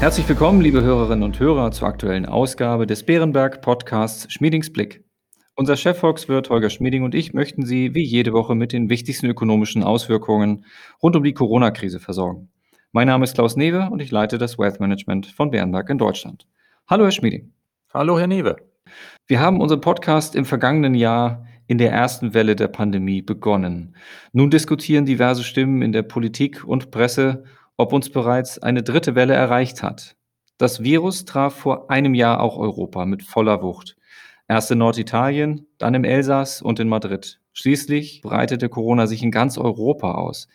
Herzlich willkommen, liebe Hörerinnen und Hörer, zur aktuellen Ausgabe des Bärenberg Podcasts Schmiedings Blick. Unser Chefvolkswirt Holger Schmieding und ich möchten Sie wie jede Woche mit den wichtigsten ökonomischen Auswirkungen rund um die Corona-Krise versorgen. Mein Name ist Klaus Newe und ich leite das Wealth Management von Bärenberg in Deutschland. Hallo, Herr Schmieding. Hallo, Herr Newe. Wir haben unseren Podcast im vergangenen Jahr in der ersten Welle der Pandemie begonnen. Nun diskutieren diverse Stimmen in der Politik und Presse ob uns bereits eine dritte Welle erreicht hat. Das Virus traf vor einem Jahr auch Europa mit voller Wucht. Erst in Norditalien, dann im Elsass und in Madrid. Schließlich breitete Corona sich in ganz Europa aus.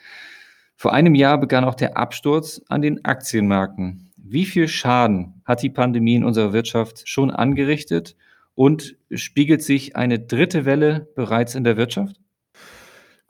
Vor einem Jahr begann auch der Absturz an den Aktienmärkten. Wie viel Schaden hat die Pandemie in unserer Wirtschaft schon angerichtet und spiegelt sich eine dritte Welle bereits in der Wirtschaft?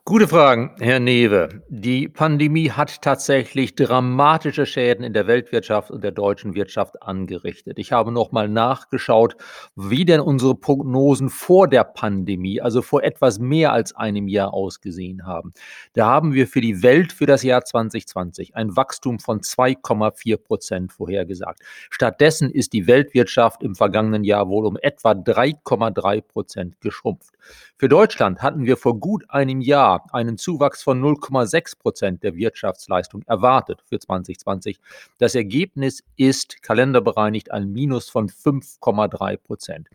Gute Fragen, Herr Newe. Die Pandemie hat tatsächlich dramatische Schäden in der Weltwirtschaft und der deutschen Wirtschaft angerichtet. Ich habe noch mal nachgeschaut, wie denn unsere Prognosen vor der Pandemie, also vor etwas mehr als einem Jahr ausgesehen haben. Da haben wir für die Welt für das Jahr 2020 ein Wachstum von 2,4 Prozent vorhergesagt. Stattdessen ist die Weltwirtschaft im vergangenen Jahr wohl um etwa 3,3 Prozent geschrumpft. Für Deutschland hatten wir vor gut einem Jahr einen Zuwachs von 0,6 Prozent der Wirtschaftsleistung erwartet für 2020. Das Ergebnis ist kalenderbereinigt ein Minus von 5,3 Prozent.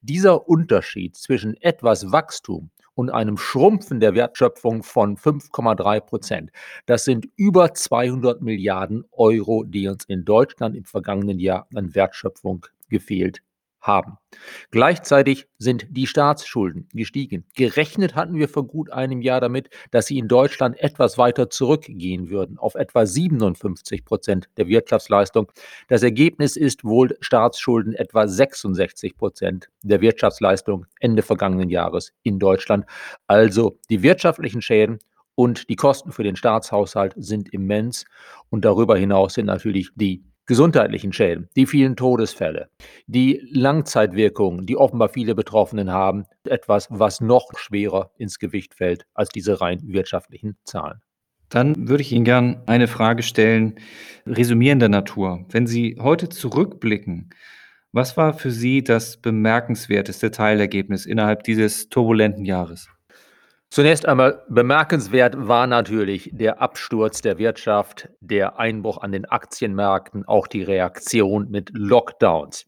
Dieser Unterschied zwischen etwas Wachstum und einem Schrumpfen der Wertschöpfung von 5,3 Prozent. Das sind über 200 Milliarden Euro, die uns in Deutschland im vergangenen Jahr an Wertschöpfung gefehlt haben. Gleichzeitig sind die Staatsschulden gestiegen. Gerechnet hatten wir vor gut einem Jahr damit, dass sie in Deutschland etwas weiter zurückgehen würden, auf etwa 57 Prozent der Wirtschaftsleistung. Das Ergebnis ist wohl Staatsschulden etwa 66 Prozent der Wirtschaftsleistung Ende vergangenen Jahres in Deutschland. Also die wirtschaftlichen Schäden und die Kosten für den Staatshaushalt sind immens. Und darüber hinaus sind natürlich die gesundheitlichen Schäden, die vielen Todesfälle, die Langzeitwirkungen, die offenbar viele Betroffenen haben, etwas, was noch schwerer ins Gewicht fällt als diese rein wirtschaftlichen Zahlen. Dann würde ich Ihnen gern eine Frage stellen, resümierender Natur. Wenn Sie heute zurückblicken, was war für Sie das bemerkenswerteste Teilergebnis innerhalb dieses turbulenten Jahres? Zunächst einmal bemerkenswert war natürlich der Absturz der Wirtschaft, der Einbruch an den Aktienmärkten, auch die Reaktion mit Lockdowns.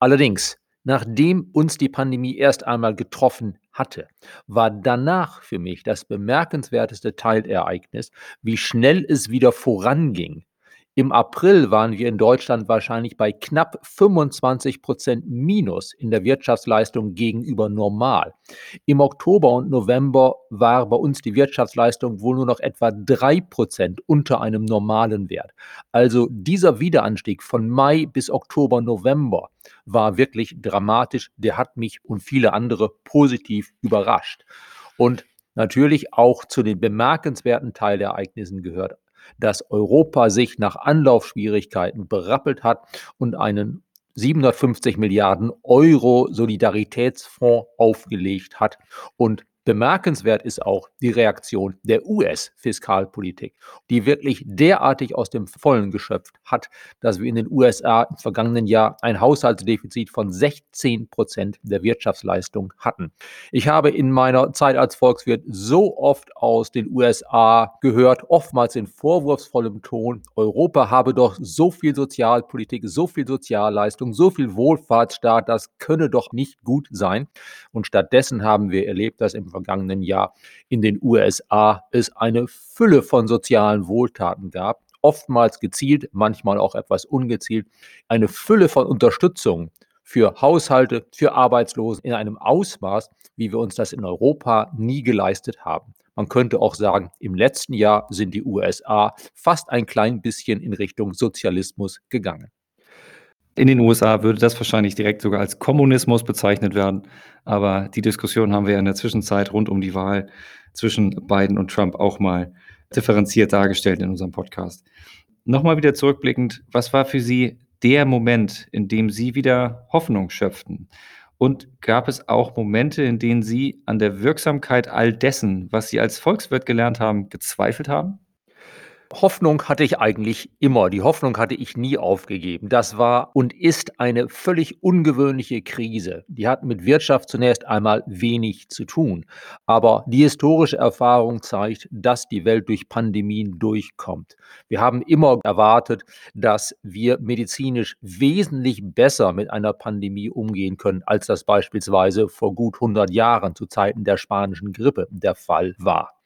Allerdings, nachdem uns die Pandemie erst einmal getroffen hatte, war danach für mich das bemerkenswerteste Teilereignis, wie schnell es wieder voranging im April waren wir in Deutschland wahrscheinlich bei knapp 25 Prozent Minus in der Wirtschaftsleistung gegenüber normal. Im Oktober und November war bei uns die Wirtschaftsleistung wohl nur noch etwa drei Prozent unter einem normalen Wert. Also dieser Wiederanstieg von Mai bis Oktober, November war wirklich dramatisch. Der hat mich und viele andere positiv überrascht. Und natürlich auch zu den bemerkenswerten Teilereignissen gehört dass Europa sich nach Anlaufschwierigkeiten berappelt hat und einen 750 Milliarden Euro Solidaritätsfonds aufgelegt hat und Bemerkenswert ist auch die Reaktion der US-Fiskalpolitik, die wirklich derartig aus dem Vollen geschöpft hat, dass wir in den USA im vergangenen Jahr ein Haushaltsdefizit von 16 Prozent der Wirtschaftsleistung hatten. Ich habe in meiner Zeit als Volkswirt so oft aus den USA gehört, oftmals in vorwurfsvollem Ton, Europa habe doch so viel Sozialpolitik, so viel Sozialleistung, so viel Wohlfahrtsstaat, das könne doch nicht gut sein. Und stattdessen haben wir erlebt, dass im vergangenen Jahr in den USA es eine Fülle von sozialen Wohltaten gab, oftmals gezielt, manchmal auch etwas ungezielt, eine Fülle von Unterstützung für Haushalte, für Arbeitslosen in einem Ausmaß, wie wir uns das in Europa nie geleistet haben. Man könnte auch sagen, im letzten Jahr sind die USA fast ein klein bisschen in Richtung Sozialismus gegangen. In den USA würde das wahrscheinlich direkt sogar als Kommunismus bezeichnet werden. Aber die Diskussion haben wir in der Zwischenzeit rund um die Wahl zwischen Biden und Trump auch mal differenziert dargestellt in unserem Podcast. Nochmal wieder zurückblickend, was war für Sie der Moment, in dem Sie wieder Hoffnung schöpften? Und gab es auch Momente, in denen Sie an der Wirksamkeit all dessen, was Sie als Volkswirt gelernt haben, gezweifelt haben? Hoffnung hatte ich eigentlich immer. Die Hoffnung hatte ich nie aufgegeben. Das war und ist eine völlig ungewöhnliche Krise. Die hat mit Wirtschaft zunächst einmal wenig zu tun. Aber die historische Erfahrung zeigt, dass die Welt durch Pandemien durchkommt. Wir haben immer erwartet, dass wir medizinisch wesentlich besser mit einer Pandemie umgehen können, als das beispielsweise vor gut 100 Jahren zu Zeiten der spanischen Grippe der Fall war.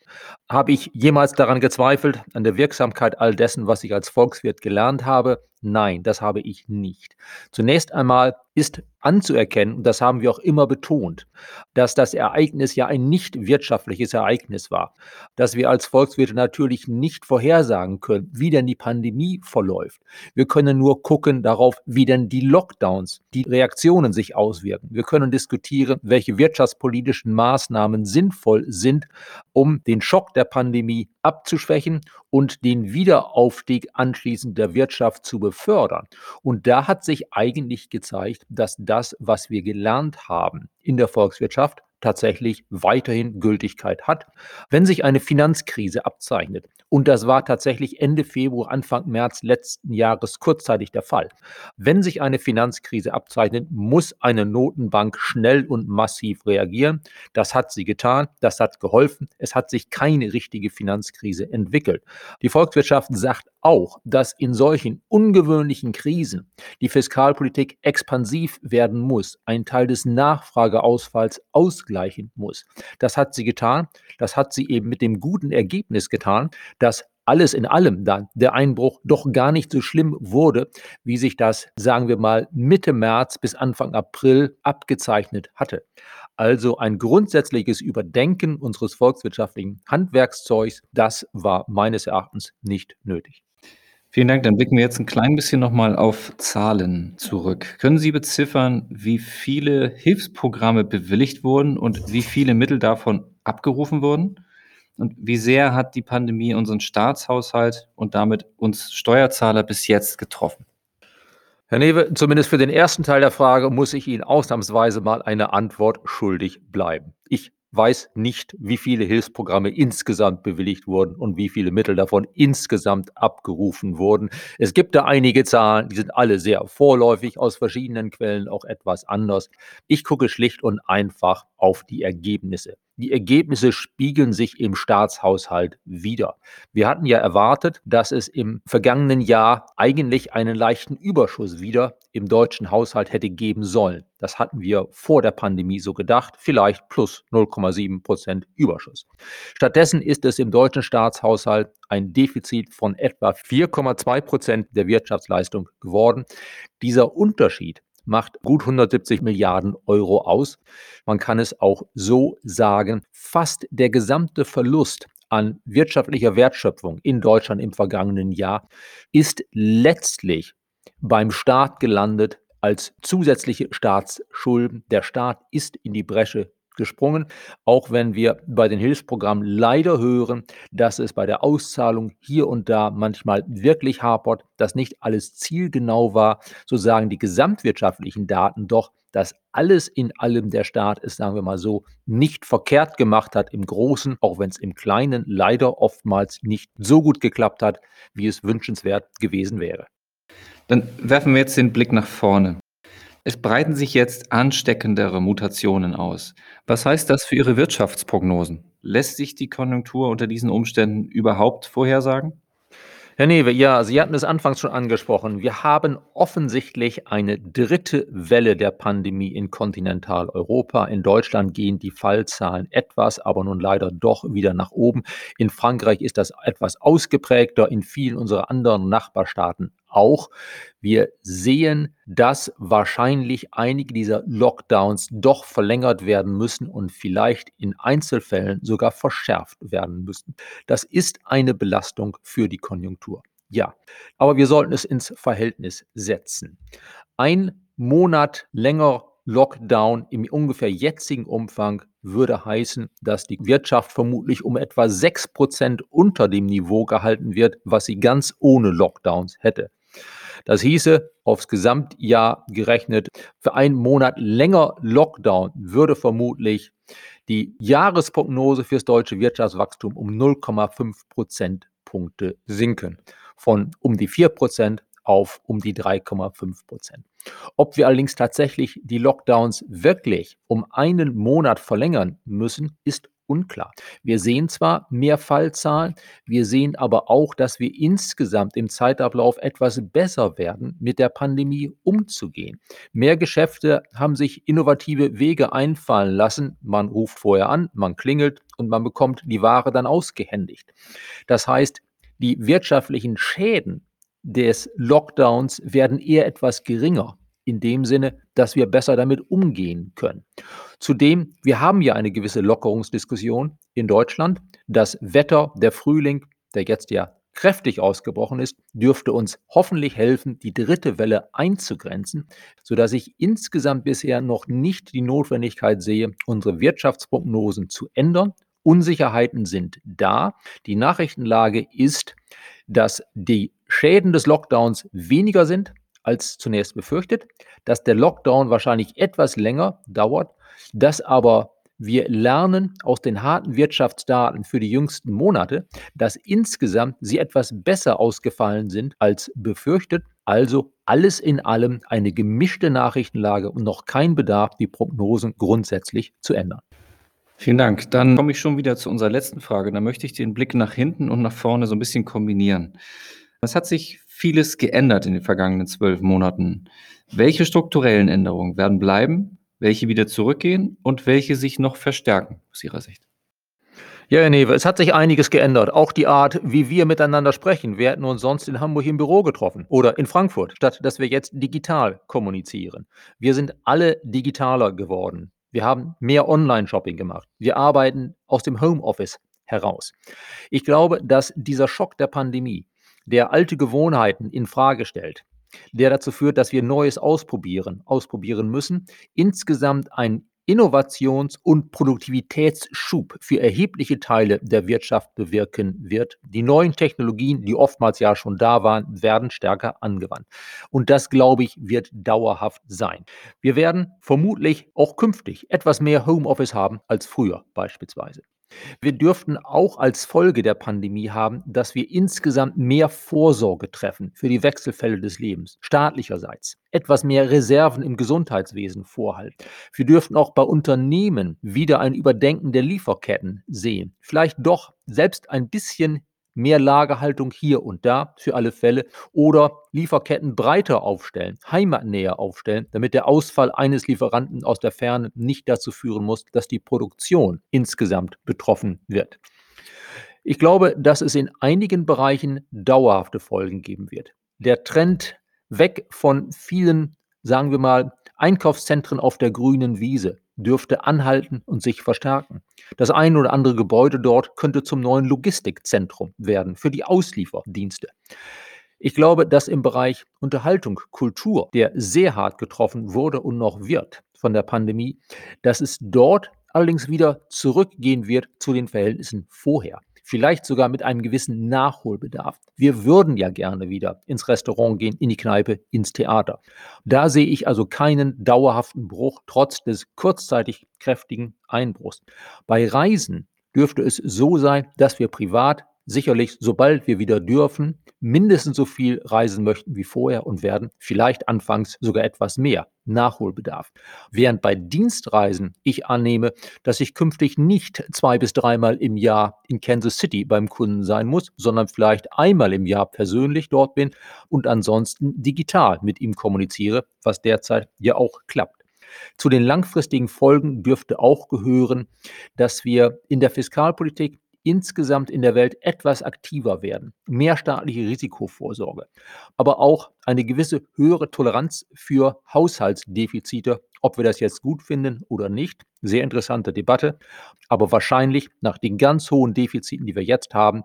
Habe ich jemals daran gezweifelt, an der Wirksamkeit all dessen, was ich als Volkswirt gelernt habe? Nein, das habe ich nicht. Zunächst einmal ist anzuerkennen, und das haben wir auch immer betont, dass das Ereignis ja ein nicht wirtschaftliches Ereignis war, dass wir als Volkswirte natürlich nicht vorhersagen können, wie denn die Pandemie verläuft. Wir können nur gucken darauf, wie denn die Lockdowns, die Reaktionen sich auswirken. Wir können diskutieren, welche wirtschaftspolitischen Maßnahmen sinnvoll sind, um den Schock der Pandemie abzuschwächen und den Wiederaufstieg anschließend der Wirtschaft zu befördern. Und da hat sich eigentlich gezeigt, dass das, was wir gelernt haben in der Volkswirtschaft, tatsächlich weiterhin Gültigkeit hat. Wenn sich eine Finanzkrise abzeichnet, und das war tatsächlich Ende Februar, Anfang März letzten Jahres kurzzeitig der Fall. Wenn sich eine Finanzkrise abzeichnet, muss eine Notenbank schnell und massiv reagieren. Das hat sie getan, das hat geholfen. Es hat sich keine richtige Finanzkrise entwickelt. Die Volkswirtschaft sagt auch, dass in solchen ungewöhnlichen Krisen die Fiskalpolitik expansiv werden muss, ein Teil des Nachfrageausfalls ausgleichen muss. Das hat sie getan. Das hat sie eben mit dem guten Ergebnis getan, dass alles in allem dann der Einbruch doch gar nicht so schlimm wurde, wie sich das, sagen wir mal, Mitte März bis Anfang April abgezeichnet hatte. Also ein grundsätzliches Überdenken unseres volkswirtschaftlichen Handwerkszeugs, das war meines Erachtens nicht nötig. Vielen Dank. Dann blicken wir jetzt ein klein bisschen nochmal auf Zahlen zurück. Können Sie beziffern, wie viele Hilfsprogramme bewilligt wurden und wie viele Mittel davon abgerufen wurden? Und wie sehr hat die Pandemie unseren Staatshaushalt und damit uns Steuerzahler bis jetzt getroffen? Herr Newe, zumindest für den ersten Teil der Frage muss ich Ihnen ausnahmsweise mal eine Antwort schuldig bleiben. Ich weiß nicht, wie viele Hilfsprogramme insgesamt bewilligt wurden und wie viele Mittel davon insgesamt abgerufen wurden. Es gibt da einige Zahlen, die sind alle sehr vorläufig, aus verschiedenen Quellen auch etwas anders. Ich gucke schlicht und einfach auf die Ergebnisse. Die Ergebnisse spiegeln sich im Staatshaushalt wieder. Wir hatten ja erwartet, dass es im vergangenen Jahr eigentlich einen leichten Überschuss wieder im deutschen Haushalt hätte geben sollen. Das hatten wir vor der Pandemie so gedacht, vielleicht plus 0,7 Prozent Überschuss. Stattdessen ist es im deutschen Staatshaushalt ein Defizit von etwa 4,2 Prozent der Wirtschaftsleistung geworden. Dieser Unterschied macht gut 170 Milliarden Euro aus. Man kann es auch so sagen, fast der gesamte Verlust an wirtschaftlicher Wertschöpfung in Deutschland im vergangenen Jahr ist letztlich beim Staat gelandet als zusätzliche Staatsschulden. Der Staat ist in die Bresche gesprungen, auch wenn wir bei den Hilfsprogrammen leider hören, dass es bei der Auszahlung hier und da manchmal wirklich hapert, dass nicht alles zielgenau war, so sagen die gesamtwirtschaftlichen Daten doch, dass alles in allem der Staat es, sagen wir mal so, nicht verkehrt gemacht hat im Großen, auch wenn es im Kleinen leider oftmals nicht so gut geklappt hat, wie es wünschenswert gewesen wäre. Dann werfen wir jetzt den Blick nach vorne. Es breiten sich jetzt ansteckendere Mutationen aus. Was heißt das für Ihre Wirtschaftsprognosen? Lässt sich die Konjunktur unter diesen Umständen überhaupt vorhersagen? Herr Newe, ja, Sie hatten es anfangs schon angesprochen. Wir haben offensichtlich eine dritte Welle der Pandemie in Kontinentaleuropa. In Deutschland gehen die Fallzahlen etwas, aber nun leider doch wieder nach oben. In Frankreich ist das etwas ausgeprägter, in vielen unserer anderen Nachbarstaaten auch. Wir sehen, dass wahrscheinlich einige dieser Lockdowns doch verlängert werden müssen und vielleicht in Einzelfällen sogar verschärft werden müssen. Das ist eine Belastung für die Konjunktur. Ja, aber wir sollten es ins Verhältnis setzen. Ein Monat länger Lockdown im ungefähr jetzigen Umfang würde heißen, dass die Wirtschaft vermutlich um etwa 6 Prozent unter dem Niveau gehalten wird, was sie ganz ohne Lockdowns hätte. Das hieße, aufs Gesamtjahr gerechnet, für einen Monat länger Lockdown würde vermutlich die Jahresprognose fürs deutsche Wirtschaftswachstum um 0,5 Prozent Punkte sinken. Von um die 4 Prozent auf um die 3,5 Prozent. Ob wir allerdings tatsächlich die Lockdowns wirklich um einen Monat verlängern müssen, ist unklar. Wir sehen zwar mehr Fallzahlen, wir sehen aber auch, dass wir insgesamt im Zeitablauf etwas besser werden, mit der Pandemie umzugehen. Mehr Geschäfte haben sich innovative Wege einfallen lassen. Man ruft vorher an, man klingelt und man bekommt die Ware dann ausgehändigt. Das heißt, die wirtschaftlichen Schäden des Lockdowns werden eher etwas geringer in dem Sinne, dass wir besser damit umgehen können. Zudem, wir haben ja eine gewisse Lockerungsdiskussion in Deutschland. Das Wetter, der Frühling, der jetzt ja kräftig ausgebrochen ist, dürfte uns hoffentlich helfen, die dritte Welle einzugrenzen, sodass ich insgesamt bisher noch nicht die Notwendigkeit sehe, unsere Wirtschaftsprognosen zu ändern. Unsicherheiten sind da. Die Nachrichtenlage ist, dass die Schäden des Lockdowns weniger sind als zunächst befürchtet, dass der Lockdown wahrscheinlich etwas länger dauert, dass aber wir lernen aus den harten Wirtschaftsdaten für die jüngsten Monate, dass insgesamt sie etwas besser ausgefallen sind als befürchtet. Also alles in allem eine gemischte Nachrichtenlage und noch kein Bedarf, die Prognosen grundsätzlich zu ändern. Vielen Dank. Dann komme ich schon wieder zu unserer letzten Frage. Da möchte ich den Blick nach hinten und nach vorne so ein bisschen kombinieren. Es hat sich vieles geändert in den vergangenen zwölf Monaten. Welche strukturellen Änderungen werden bleiben, welche wieder zurückgehen und welche sich noch verstärken aus Ihrer Sicht? Ja, Herr Newe, es hat sich einiges geändert. Auch die Art, wie wir miteinander sprechen. Wir hätten uns sonst in Hamburg im Büro getroffen oder in Frankfurt, statt dass wir jetzt digital kommunizieren. Wir sind alle digitaler geworden. Wir haben mehr Online-Shopping gemacht. Wir arbeiten aus dem Homeoffice heraus. Ich glaube, dass dieser Schock der Pandemie der alte Gewohnheiten in Frage stellt, der dazu führt, dass wir Neues ausprobieren, ausprobieren müssen, insgesamt ein Innovations- und Produktivitätsschub für erhebliche Teile der Wirtschaft bewirken wird. Die neuen Technologien, die oftmals ja schon da waren, werden stärker angewandt. Und das, glaube ich, wird dauerhaft sein. Wir werden vermutlich auch künftig etwas mehr Homeoffice haben als früher beispielsweise. Wir dürften auch als Folge der Pandemie haben, dass wir insgesamt mehr Vorsorge treffen für die Wechselfälle des Lebens, staatlicherseits, etwas mehr Reserven im Gesundheitswesen vorhalten. Wir dürften auch bei Unternehmen wieder ein Überdenken der Lieferketten sehen, vielleicht doch selbst ein bisschen mehr Lagerhaltung hier und da für alle Fälle oder Lieferketten breiter aufstellen, heimatnäher aufstellen, damit der Ausfall eines Lieferanten aus der Ferne nicht dazu führen muss, dass die Produktion insgesamt betroffen wird. Ich glaube, dass es in einigen Bereichen dauerhafte Folgen geben wird. Der Trend weg von vielen, sagen wir mal, Einkaufszentren auf der grünen Wiese dürfte anhalten und sich verstärken. Das ein oder andere Gebäude dort könnte zum neuen Logistikzentrum werden für die Auslieferdienste. Ich glaube, dass im Bereich Unterhaltung, Kultur, der sehr hart getroffen wurde und noch wird von der Pandemie, dass es dort allerdings wieder zurückgehen wird zu den Verhältnissen vorher vielleicht sogar mit einem gewissen Nachholbedarf. Wir würden ja gerne wieder ins Restaurant gehen, in die Kneipe, ins Theater. Da sehe ich also keinen dauerhaften Bruch trotz des kurzzeitig kräftigen Einbruchs. Bei Reisen dürfte es so sein, dass wir privat sicherlich, sobald wir wieder dürfen, mindestens so viel reisen möchten wie vorher und werden vielleicht anfangs sogar etwas mehr Nachholbedarf. Während bei Dienstreisen ich annehme, dass ich künftig nicht zwei bis dreimal im Jahr in Kansas City beim Kunden sein muss, sondern vielleicht einmal im Jahr persönlich dort bin und ansonsten digital mit ihm kommuniziere, was derzeit ja auch klappt. Zu den langfristigen Folgen dürfte auch gehören, dass wir in der Fiskalpolitik insgesamt in der Welt etwas aktiver werden, mehr staatliche Risikovorsorge, aber auch eine gewisse höhere Toleranz für Haushaltsdefizite, ob wir das jetzt gut finden oder nicht. Sehr interessante Debatte, aber wahrscheinlich nach den ganz hohen Defiziten, die wir jetzt haben,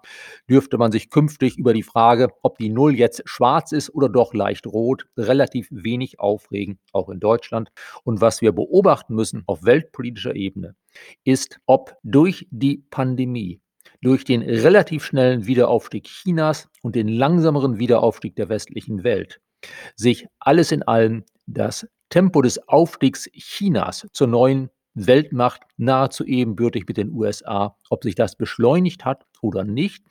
dürfte man sich künftig über die Frage, ob die Null jetzt schwarz ist oder doch leicht rot, relativ wenig aufregen, auch in Deutschland. Und was wir beobachten müssen auf weltpolitischer Ebene, ist, ob durch die Pandemie durch den relativ schnellen Wiederaufstieg Chinas und den langsameren Wiederaufstieg der westlichen Welt sich alles in allem das Tempo des Aufstiegs Chinas zur neuen Weltmacht nahezu ebenbürtig mit den USA. Ob sich das beschleunigt hat oder nicht.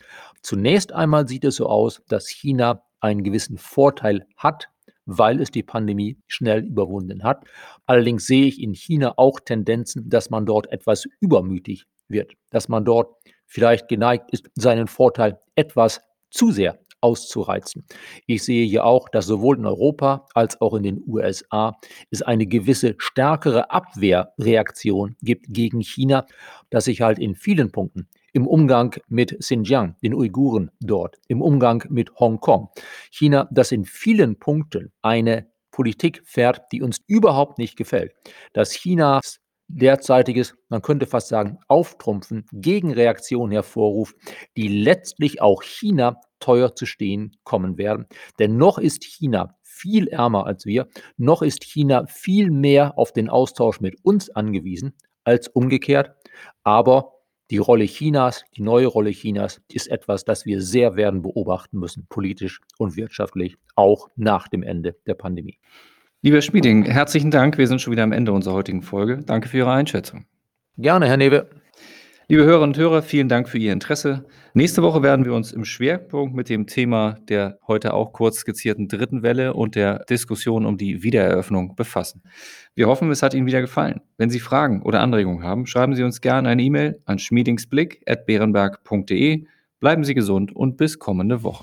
Zunächst einmal sieht es so aus, dass China einen gewissen Vorteil hat, weil es die Pandemie schnell überwunden hat. Allerdings sehe ich in China auch Tendenzen, dass man dort etwas übermütig wird, dass man dort vielleicht geneigt ist, seinen Vorteil etwas zu sehr auszureizen. Ich sehe hier auch, dass sowohl in Europa als auch in den USA es eine gewisse stärkere Abwehrreaktion gibt gegen China, dass sich halt in vielen Punkten im Umgang mit Xinjiang, den Uiguren dort, im Umgang mit Hongkong, China, das in vielen Punkten eine Politik fährt, die uns überhaupt nicht gefällt, dass Chinas derzeitiges, man könnte fast sagen, Auftrumpfen, Gegenreaktionen hervorruft, die letztlich auch China teuer zu stehen kommen werden. Denn noch ist China viel ärmer als wir, noch ist China viel mehr auf den Austausch mit uns angewiesen als umgekehrt. Aber die Rolle Chinas, die neue Rolle Chinas, ist etwas, das wir sehr werden beobachten müssen, politisch und wirtschaftlich, auch nach dem Ende der Pandemie. Lieber Schmieding, herzlichen Dank. Wir sind schon wieder am Ende unserer heutigen Folge. Danke für Ihre Einschätzung. Gerne, Herr Newe. Liebe Hörerinnen und Hörer, vielen Dank für Ihr Interesse. Nächste Woche werden wir uns im Schwerpunkt mit dem Thema der heute auch kurz skizzierten dritten Welle und der Diskussion um die Wiedereröffnung befassen. Wir hoffen, es hat Ihnen wieder gefallen. Wenn Sie Fragen oder Anregungen haben, schreiben Sie uns gerne eine E-Mail an schmiedingsblick.beerenberg.de. Bleiben Sie gesund und bis kommende Woche.